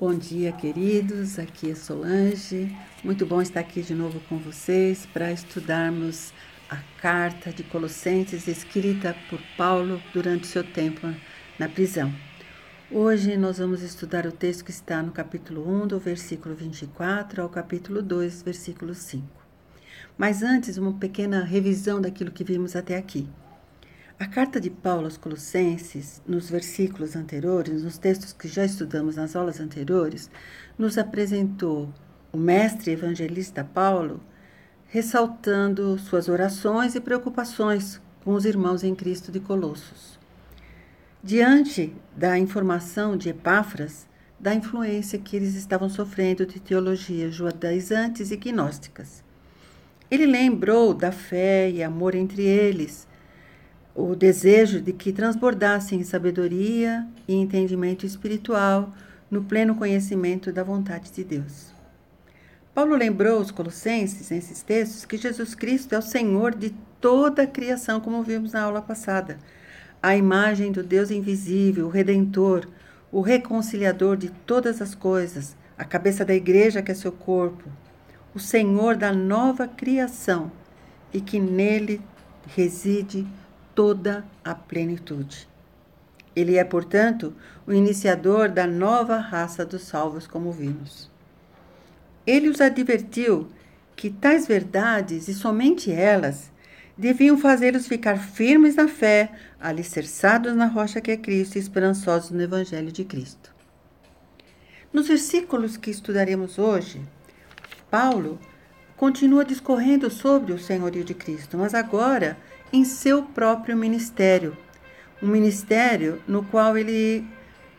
Bom dia, queridos. Aqui é Solange. Muito bom estar aqui de novo com vocês para estudarmos a carta de Colossenses escrita por Paulo durante seu tempo na prisão. Hoje nós vamos estudar o texto que está no capítulo 1, do versículo 24 ao capítulo 2, versículo 5. Mas antes, uma pequena revisão daquilo que vimos até aqui. A carta de Paulo aos Colossenses, nos versículos anteriores, nos textos que já estudamos nas aulas anteriores, nos apresentou o mestre evangelista Paulo ressaltando suas orações e preocupações com os irmãos em Cristo de Colossos. Diante da informação de Epáfras, da influência que eles estavam sofrendo de teologias judaizantes e gnósticas. Ele lembrou da fé e amor entre eles o desejo de que transbordassem sabedoria e entendimento espiritual no pleno conhecimento da vontade de Deus. Paulo lembrou os colossenses nesses textos que Jesus Cristo é o Senhor de toda a criação, como vimos na aula passada, a imagem do Deus invisível, o redentor, o reconciliador de todas as coisas, a cabeça da igreja que é seu corpo, o Senhor da nova criação e que nele reside toda a plenitude. Ele é, portanto, o iniciador da nova raça dos salvos, como vimos. Ele os advertiu que tais verdades, e somente elas, deviam fazê-los ficar firmes na fé, alicerçados na rocha que é Cristo e esperançosos no Evangelho de Cristo. Nos versículos que estudaremos hoje, Paulo continua discorrendo sobre o senhorio de Cristo, mas agora em seu próprio ministério. Um ministério no qual ele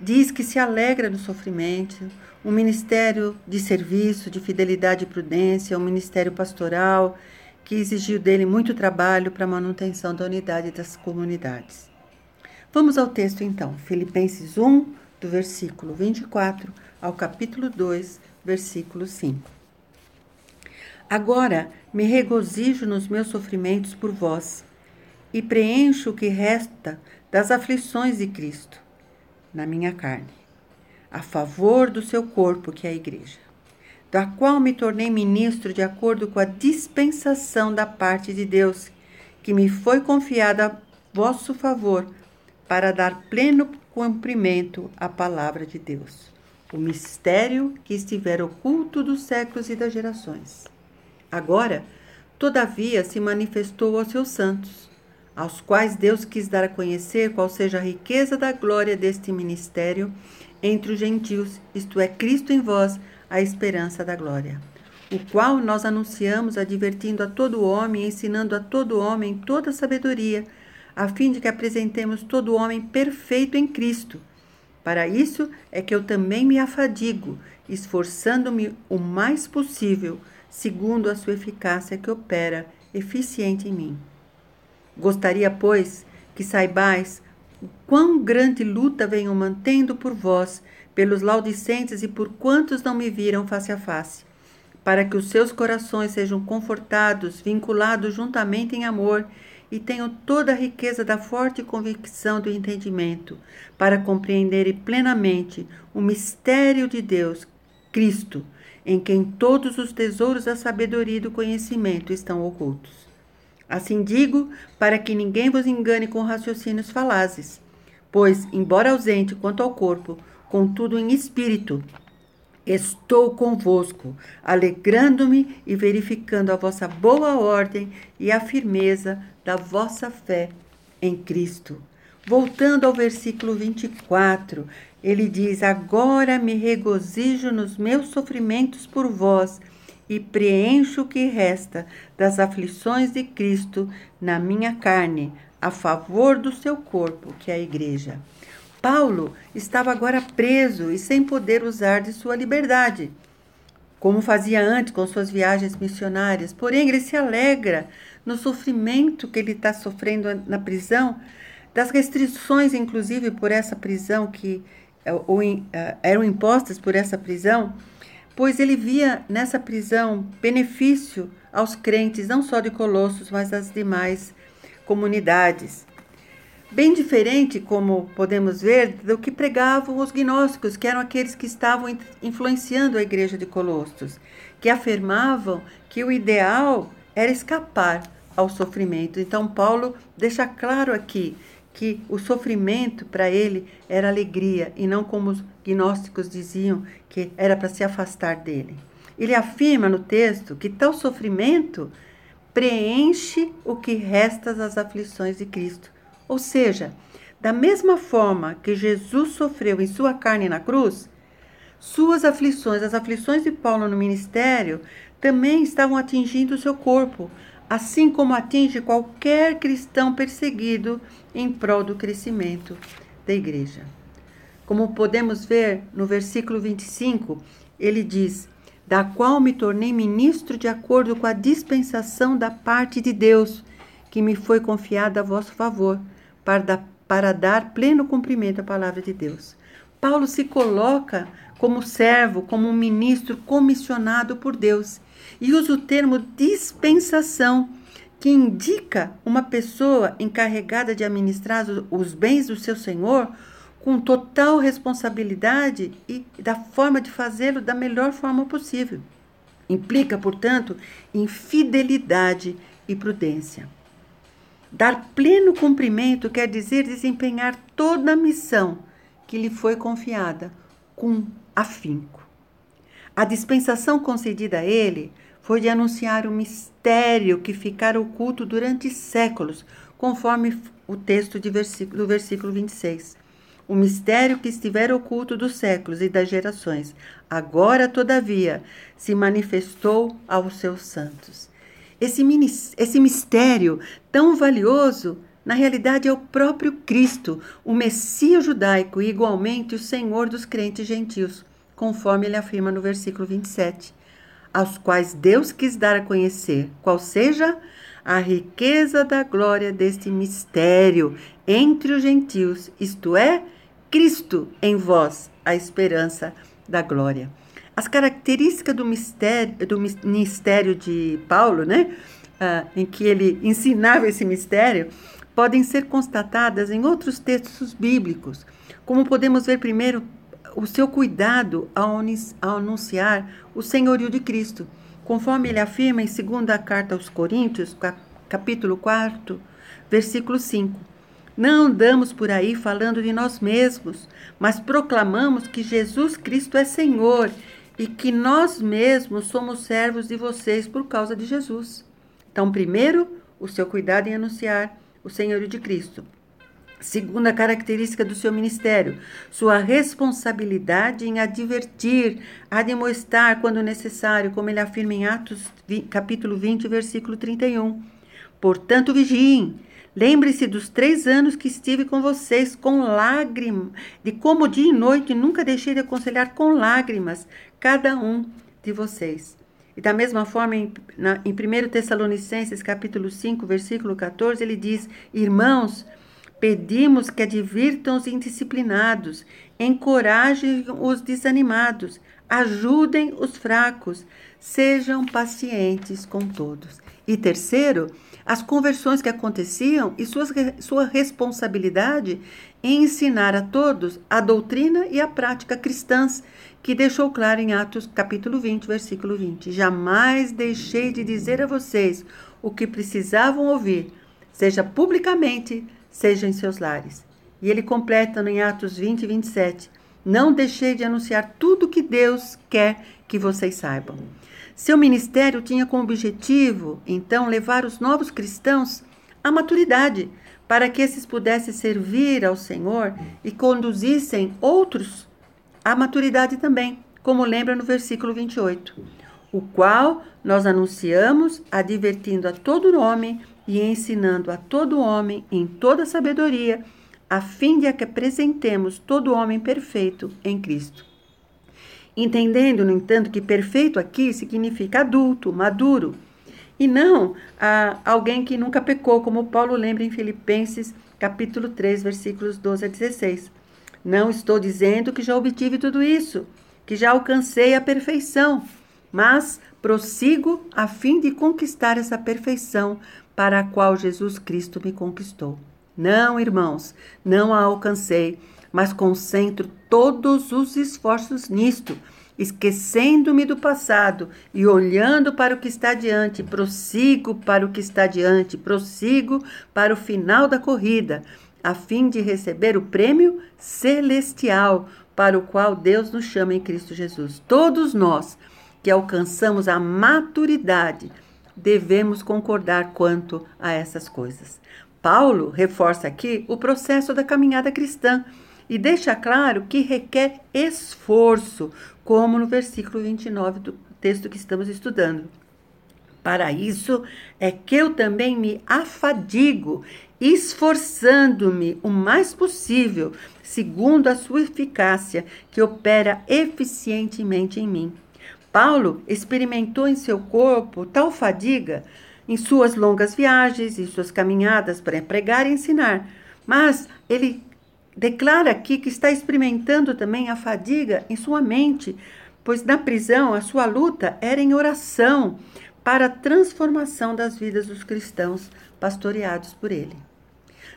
diz que se alegra no sofrimento, um ministério de serviço, de fidelidade e prudência, um ministério pastoral que exigiu dele muito trabalho para a manutenção da unidade das comunidades. Vamos ao texto então, Filipenses 1, do versículo 24 ao capítulo 2, versículo 5. Agora me regozijo nos meus sofrimentos por vós e preencho o que resta das aflições de Cristo na minha carne, a favor do seu corpo, que é a Igreja, da qual me tornei ministro de acordo com a dispensação da parte de Deus, que me foi confiada a vosso favor, para dar pleno cumprimento à palavra de Deus, o mistério que estiver oculto dos séculos e das gerações. Agora, todavia, se manifestou aos seus santos aos quais Deus quis dar a conhecer qual seja a riqueza da glória deste ministério entre os gentios, isto é, Cristo em vós, a esperança da glória, o qual nós anunciamos, advertindo a todo homem, ensinando a todo homem toda sabedoria, a fim de que apresentemos todo homem perfeito em Cristo. Para isso é que eu também me afadigo, esforçando-me o mais possível, segundo a sua eficácia que opera eficiente em mim. Gostaria, pois, que saibais o quão grande luta venho mantendo por vós, pelos laudicentes e por quantos não me viram face a face, para que os seus corações sejam confortados, vinculados juntamente em amor e tenham toda a riqueza da forte convicção do entendimento, para compreenderem plenamente o mistério de Deus, Cristo, em quem todos os tesouros da sabedoria e do conhecimento estão ocultos. Assim digo, para que ninguém vos engane com raciocínios falazes. Pois, embora ausente quanto ao corpo, contudo em espírito, estou convosco, alegrando-me e verificando a vossa boa ordem e a firmeza da vossa fé em Cristo. Voltando ao versículo 24, ele diz: Agora me regozijo nos meus sofrimentos por vós e preencho o que resta das aflições de Cristo na minha carne, a favor do seu corpo, que é a Igreja. Paulo estava agora preso e sem poder usar de sua liberdade, como fazia antes com suas viagens missionárias. Porém, ele se alegra no sofrimento que ele está sofrendo na prisão, das restrições, inclusive, por essa prisão que eh, ou, eh, eram impostas por essa prisão pois ele via nessa prisão benefício aos crentes, não só de Colossos, mas das demais comunidades. bem diferente, como podemos ver, do que pregavam os gnósticos, que eram aqueles que estavam influenciando a igreja de Colossos, que afirmavam que o ideal era escapar ao sofrimento. Então, Paulo deixa claro aqui que o sofrimento para ele era alegria e não como os gnósticos diziam que era para se afastar dele. Ele afirma no texto que tal sofrimento preenche o que resta das aflições de Cristo. Ou seja, da mesma forma que Jesus sofreu em sua carne na cruz, suas aflições, as aflições de Paulo no ministério, também estavam atingindo o seu corpo, assim como atinge qualquer cristão perseguido em prol do crescimento da igreja. Como podemos ver no versículo 25, ele diz: Da qual me tornei ministro de acordo com a dispensação da parte de Deus, que me foi confiada a vosso favor, para, para dar pleno cumprimento à palavra de Deus. Paulo se coloca como servo, como um ministro comissionado por Deus e usa o termo dispensação, que indica uma pessoa encarregada de administrar os bens do seu senhor com total responsabilidade e da forma de fazê-lo da melhor forma possível. Implica, portanto, em fidelidade e prudência. Dar pleno cumprimento quer dizer desempenhar toda a missão que lhe foi confiada com afinco. A dispensação concedida a ele foi de anunciar o mistério que ficara oculto durante séculos, conforme o texto versículo, do versículo 26. O mistério que estivera oculto dos séculos e das gerações, agora, todavia, se manifestou aos seus santos. Esse, esse mistério tão valioso, na realidade, é o próprio Cristo, o Messias judaico e igualmente o Senhor dos crentes gentios, conforme ele afirma no versículo 27 aos quais Deus quis dar a conhecer, qual seja a riqueza da glória deste mistério entre os gentios, isto é, Cristo em vós, a esperança da glória. As características do mistério, do ministério de Paulo, né, ah, em que ele ensinava esse mistério, podem ser constatadas em outros textos bíblicos, como podemos ver primeiro o seu cuidado ao anunciar o senhorio de Cristo, conforme ele afirma em 2 carta aos Coríntios, capítulo 4, versículo 5. Não andamos por aí falando de nós mesmos, mas proclamamos que Jesus Cristo é Senhor e que nós mesmos somos servos de vocês por causa de Jesus. Então, primeiro, o seu cuidado em anunciar o senhorio de Cristo. Segunda característica do seu ministério, sua responsabilidade em advertir, admoestar quando necessário, como ele afirma em Atos capítulo 20, versículo 31. Portanto, vigiem. Lembre-se dos três anos que estive com vocês com lágrimas, de como dia e noite nunca deixei de aconselhar com lágrimas cada um de vocês. E da mesma forma, em, na, em 1 Tessalonicenses capítulo 5, versículo 14, ele diz, irmãos, Pedimos que advirtam os indisciplinados, encorajem os desanimados, ajudem os fracos, sejam pacientes com todos. E terceiro, as conversões que aconteciam e suas, sua responsabilidade em ensinar a todos a doutrina e a prática cristãs, que deixou claro em Atos capítulo 20, versículo 20. Jamais deixei de dizer a vocês o que precisavam ouvir, seja publicamente, seja em seus lares. E ele completa em Atos 20 e 27. Não deixei de anunciar tudo que Deus quer que vocês saibam. Seu ministério tinha como objetivo, então, levar os novos cristãos à maturidade, para que esses pudessem servir ao Senhor e conduzissem outros à maturidade também, como lembra no versículo 28, o qual nós anunciamos, advertindo a todo homem e ensinando a todo homem em toda sabedoria, a fim de que apresentemos todo homem perfeito em Cristo. Entendendo, no entanto, que perfeito aqui significa adulto, maduro, e não ah, alguém que nunca pecou, como Paulo lembra em Filipenses capítulo 3, versículos 12 a 16. Não estou dizendo que já obtive tudo isso, que já alcancei a perfeição, mas prossigo a fim de conquistar essa perfeição para a qual Jesus Cristo me conquistou. Não, irmãos, não a alcancei, mas concentro todos os esforços nisto, esquecendo-me do passado e olhando para o que está diante, prossigo para o que está diante, prossigo para o final da corrida, a fim de receber o prêmio celestial para o qual Deus nos chama em Cristo Jesus. Todos nós que alcançamos a maturidade devemos concordar quanto a essas coisas. Paulo reforça aqui o processo da caminhada cristã e deixa claro que requer esforço, como no versículo 29 do texto que estamos estudando. Para isso é que eu também me afadigo, esforçando-me o mais possível, segundo a sua eficácia, que opera eficientemente em mim. Paulo experimentou em seu corpo tal fadiga em suas longas viagens, em suas caminhadas para pregar e ensinar, mas ele declara aqui que está experimentando também a fadiga em sua mente, pois na prisão a sua luta era em oração para a transformação das vidas dos cristãos pastoreados por ele.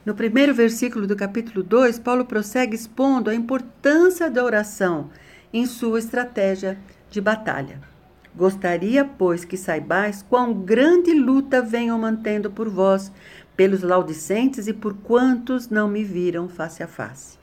No primeiro versículo do capítulo 2, Paulo prossegue expondo a importância da oração em sua estratégia de batalha. Gostaria, pois, que saibais quão grande luta venho mantendo por vós, pelos laudicentes e por quantos não me viram face a face.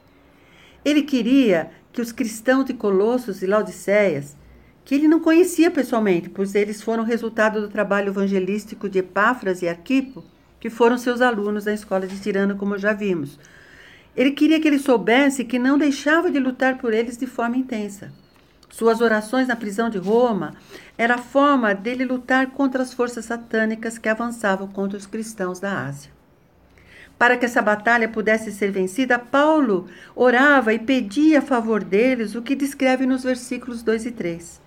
Ele queria que os cristãos de Colossos e Laodiceias, que ele não conhecia pessoalmente, pois eles foram resultado do trabalho evangelístico de Epáfras e Arquipo, que foram seus alunos na escola de Tirano, como já vimos. Ele queria que ele soubesse que não deixava de lutar por eles de forma intensa. Suas orações na prisão de Roma era a forma dele lutar contra as forças satânicas que avançavam contra os cristãos da Ásia. Para que essa batalha pudesse ser vencida, Paulo orava e pedia a favor deles o que descreve nos versículos 2 e 3.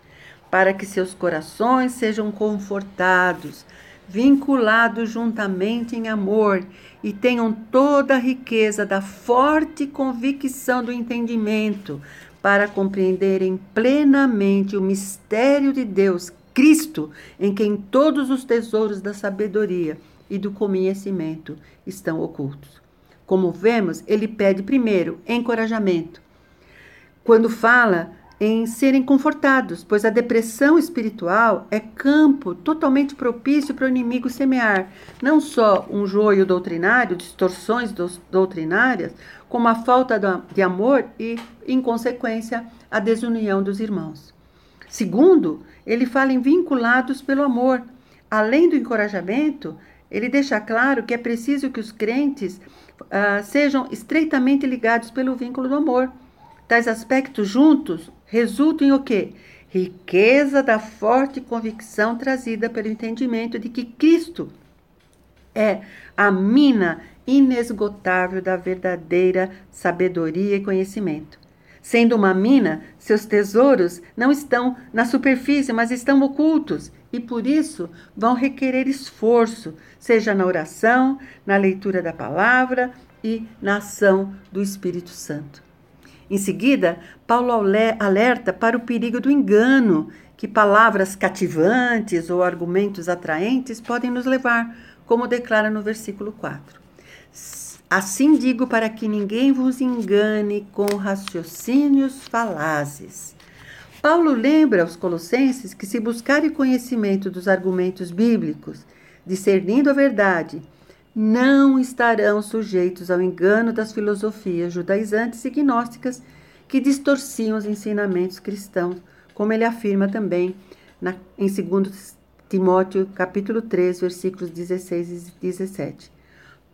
Para que seus corações sejam confortados, vinculados juntamente em amor e tenham toda a riqueza da forte convicção do entendimento, para compreenderem plenamente o mistério de Deus, Cristo, em quem todos os tesouros da sabedoria e do conhecimento estão ocultos. Como vemos, ele pede primeiro encorajamento. Quando fala em serem confortados, pois a depressão espiritual é campo totalmente propício para o inimigo semear não só um joio doutrinário, distorções doutrinárias, como a falta de amor e, em consequência, a desunião dos irmãos. Segundo, ele fala em vinculados pelo amor. Além do encorajamento, ele deixa claro que é preciso que os crentes uh, sejam estreitamente ligados pelo vínculo do amor. Tais aspectos juntos resultam em o quê? Riqueza da forte convicção trazida pelo entendimento de que Cristo é a mina inesgotável da verdadeira sabedoria e conhecimento. Sendo uma mina, seus tesouros não estão na superfície, mas estão ocultos e por isso vão requerer esforço, seja na oração, na leitura da palavra e na ação do Espírito Santo. Em seguida, Paulo alerta para o perigo do engano, que palavras cativantes ou argumentos atraentes podem nos levar, como declara no versículo 4. Assim digo para que ninguém vos engane com raciocínios falazes. Paulo lembra aos Colossenses que, se buscarem conhecimento dos argumentos bíblicos, discernindo a verdade, não estarão sujeitos ao engano das filosofias judaizantes e gnósticas que distorciam os ensinamentos cristãos, como ele afirma também na, em 2 Timóteo capítulo 3, versículos 16 e 17.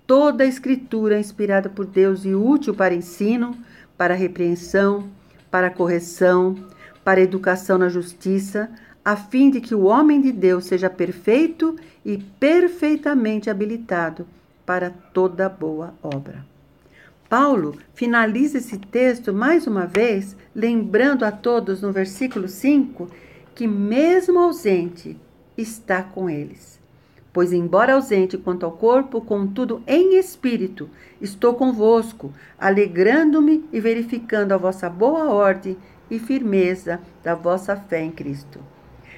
Toda a escritura é inspirada por Deus e útil para ensino, para repreensão, para correção, para educação na justiça, a fim de que o homem de Deus seja perfeito e perfeitamente habilitado para toda boa obra. Paulo finaliza esse texto mais uma vez, lembrando a todos no versículo 5 que, mesmo ausente, está com eles. Pois, embora ausente quanto ao corpo, contudo em espírito, estou convosco, alegrando-me e verificando a vossa boa ordem e firmeza da vossa fé em Cristo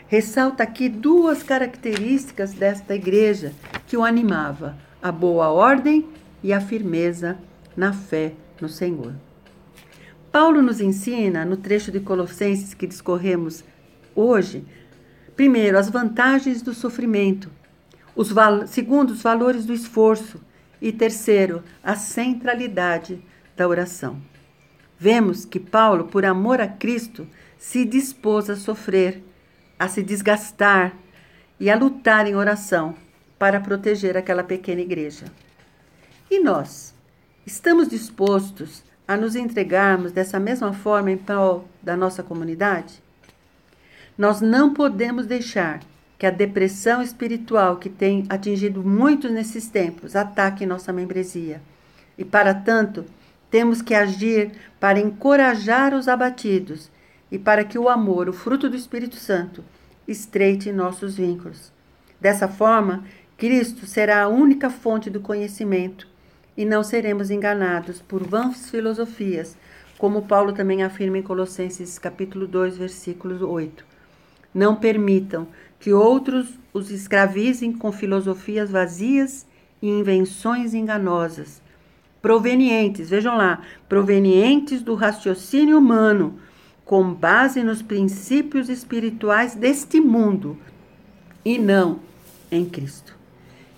ressalta aqui duas características desta igreja que o animava: a boa ordem e a firmeza na fé no Senhor. Paulo nos ensina, no trecho de Colossenses que discorremos hoje, primeiro, as vantagens do sofrimento, os segundo, os valores do esforço e terceiro, a centralidade da oração. Vemos que Paulo, por amor a Cristo, se dispôs a sofrer, a se desgastar e a lutar em oração para proteger aquela pequena igreja. E nós, estamos dispostos a nos entregarmos dessa mesma forma em prol da nossa comunidade? Nós não podemos deixar que a depressão espiritual que tem atingido muitos nesses tempos ataque nossa membresia. E para tanto, temos que agir para encorajar os abatidos e para que o amor, o fruto do Espírito Santo, estreite nossos vínculos. Dessa forma, Cristo será a única fonte do conhecimento e não seremos enganados por vãs filosofias, como Paulo também afirma em Colossenses capítulo 2, versículo 8. Não permitam que outros os escravizem com filosofias vazias e invenções enganosas, provenientes, vejam lá, provenientes do raciocínio humano, com base nos princípios espirituais deste mundo e não em Cristo.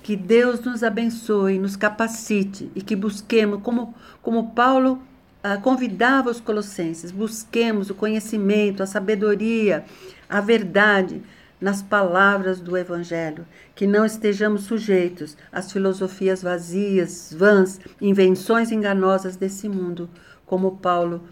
Que Deus nos abençoe, nos capacite e que busquemos, como, como Paulo ah, convidava os colossenses, busquemos o conhecimento, a sabedoria, a verdade nas palavras do Evangelho, que não estejamos sujeitos às filosofias vazias, vãs, invenções enganosas desse mundo, como Paulo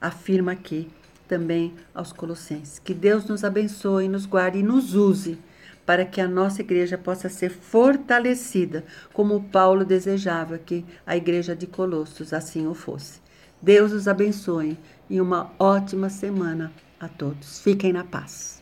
afirma aqui também aos Colossenses. Que Deus nos abençoe, nos guarde e nos use para que a nossa igreja possa ser fortalecida, como Paulo desejava que a igreja de Colossos assim o fosse. Deus os abençoe e uma ótima semana a todos. Fiquem na paz.